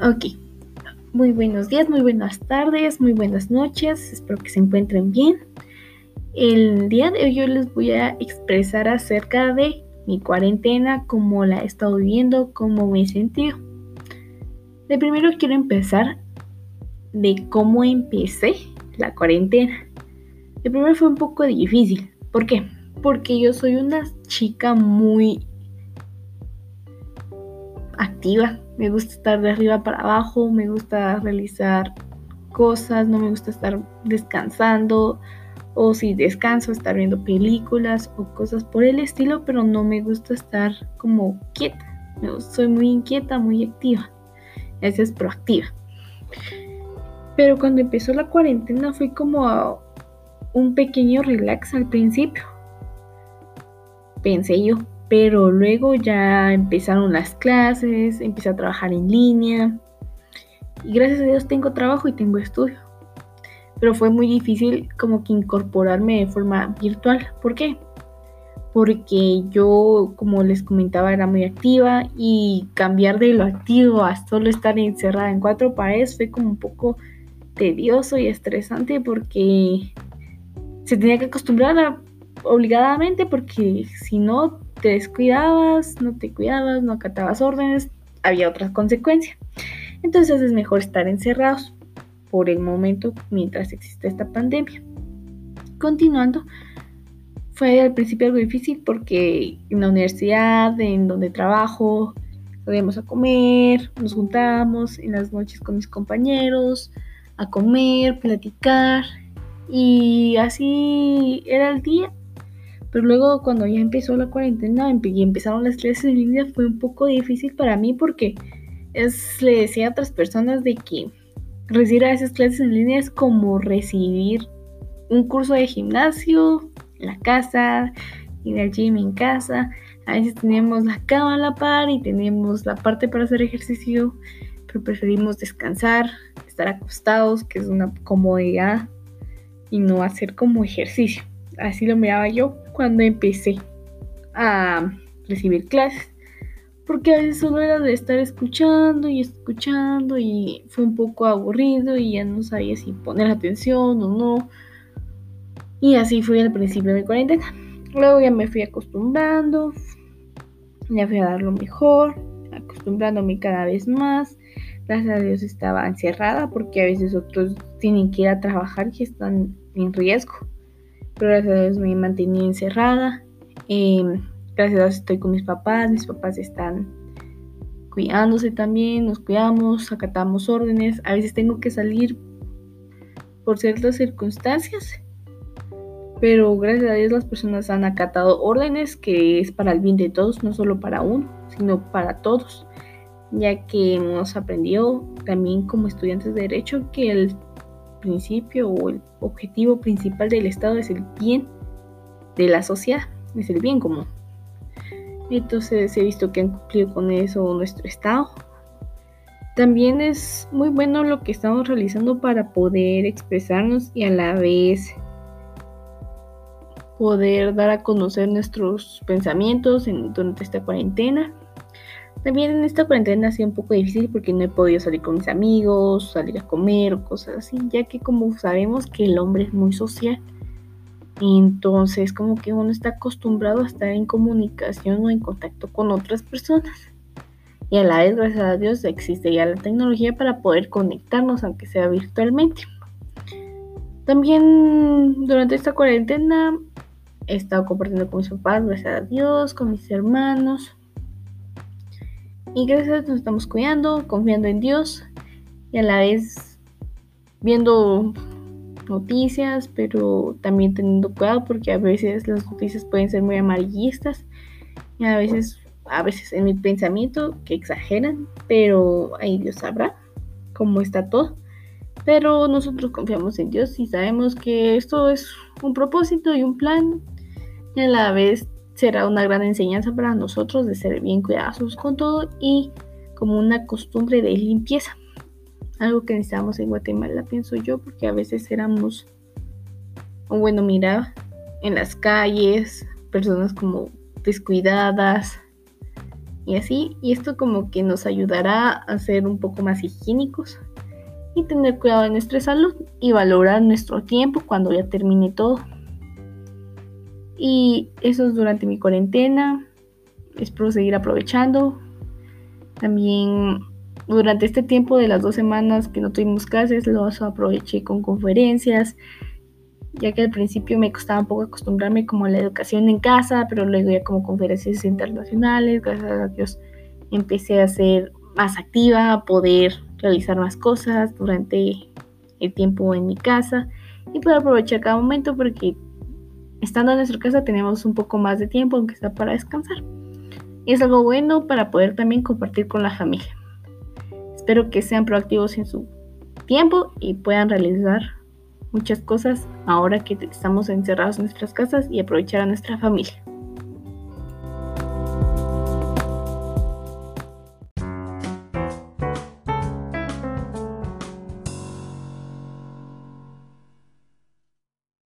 Ok. Muy buenos días, muy buenas tardes, muy buenas noches. Espero que se encuentren bien. El día de hoy yo les voy a expresar acerca de mi cuarentena, cómo la he estado viviendo, cómo me he sentido. De primero quiero empezar de cómo empecé la cuarentena. De primero fue un poco difícil. ¿Por qué? Porque yo soy una chica muy activa. Me gusta estar de arriba para abajo, me gusta realizar cosas, no me gusta estar descansando o si descanso estar viendo películas o cosas por el estilo, pero no me gusta estar como quieta. Soy muy inquieta, muy activa. Esa es proactiva. Pero cuando empezó la cuarentena fue como un pequeño relax al principio. Pensé yo, pero luego ya empezaron las clases, empecé a trabajar en línea y gracias a Dios tengo trabajo y tengo estudio. Pero fue muy difícil como que incorporarme de forma virtual. ¿Por qué? Porque yo, como les comentaba, era muy activa y cambiar de lo activo a solo estar encerrada en cuatro paredes fue como un poco tedioso y estresante porque se tenía que acostumbrar obligadamente porque si no te descuidabas, no te cuidabas, no acatabas órdenes, había otras consecuencias. Entonces es mejor estar encerrados por el momento mientras existe esta pandemia. Continuando, fue al principio algo difícil porque en la universidad, en donde trabajo, salíamos a comer, nos juntábamos en las noches con mis compañeros, a comer, platicar y así era el día pero luego cuando ya empezó la cuarentena y empezaron las clases en línea fue un poco difícil para mí porque es, le decía a otras personas de que recibir a esas clases en línea es como recibir un curso de gimnasio en la casa, ir al gym en casa. A veces tenemos la cama a la par y tenemos la parte para hacer ejercicio, pero preferimos descansar, estar acostados, que es una comodidad, y no hacer como ejercicio. Así lo miraba yo cuando empecé a recibir clases. Porque a veces solo era de estar escuchando y escuchando y fue un poco aburrido y ya no sabía si poner atención o no. Y así fue al principio de mi cuarentena. Luego ya me fui acostumbrando, ya fui a dar lo mejor, acostumbrándome cada vez más. Gracias a Dios estaba encerrada porque a veces otros tienen que ir a trabajar y están en riesgo pero gracias a Dios me he mantenido encerrada. Em, gracias a Dios estoy con mis papás, mis papás están cuidándose también, nos cuidamos, acatamos órdenes. A veces tengo que salir por ciertas circunstancias, pero gracias a Dios las personas han acatado órdenes que es para el bien de todos, no solo para uno, sino para todos, ya que hemos aprendido también como estudiantes de derecho que el principio o el objetivo principal del Estado es el bien de la sociedad, es el bien común. Entonces he visto que han cumplido con eso nuestro Estado. También es muy bueno lo que estamos realizando para poder expresarnos y a la vez poder dar a conocer nuestros pensamientos en, durante esta cuarentena. También en esta cuarentena ha sido un poco difícil porque no he podido salir con mis amigos, salir a comer cosas así, ya que como sabemos que el hombre es muy social, entonces como que uno está acostumbrado a estar en comunicación o en contacto con otras personas. Y a la vez, gracias a Dios, existe ya la tecnología para poder conectarnos, aunque sea virtualmente. También durante esta cuarentena he estado compartiendo con mis papás, gracias a Dios, con mis hermanos y gracias a Dios nos estamos cuidando, confiando en Dios y a la vez viendo noticias, pero también teniendo cuidado porque a veces las noticias pueden ser muy amarillistas y a veces, a veces en mi pensamiento que exageran, pero ahí Dios sabrá cómo está todo. Pero nosotros confiamos en Dios y sabemos que esto es un propósito y un plan y a la vez será una gran enseñanza para nosotros de ser bien cuidadosos con todo y como una costumbre de limpieza. Algo que necesitamos en Guatemala, pienso yo, porque a veces éramos, bueno, mira, en las calles, personas como descuidadas y así. Y esto como que nos ayudará a ser un poco más higiénicos y tener cuidado de nuestra salud y valorar nuestro tiempo cuando ya termine todo. Y eso es durante mi cuarentena. Espero seguir aprovechando. También durante este tiempo de las dos semanas que no tuvimos clases, los aproveché con conferencias, ya que al principio me costaba un poco acostumbrarme como a la educación en casa, pero luego ya como conferencias internacionales, gracias a Dios empecé a ser más activa, a poder realizar más cosas durante el tiempo en mi casa y poder aprovechar cada momento porque estando en nuestra casa tenemos un poco más de tiempo, aunque sea para descansar. Y es algo bueno para poder también compartir con la familia. Espero que sean proactivos en su tiempo y puedan realizar muchas cosas ahora que estamos encerrados en nuestras casas y aprovechar a nuestra familia.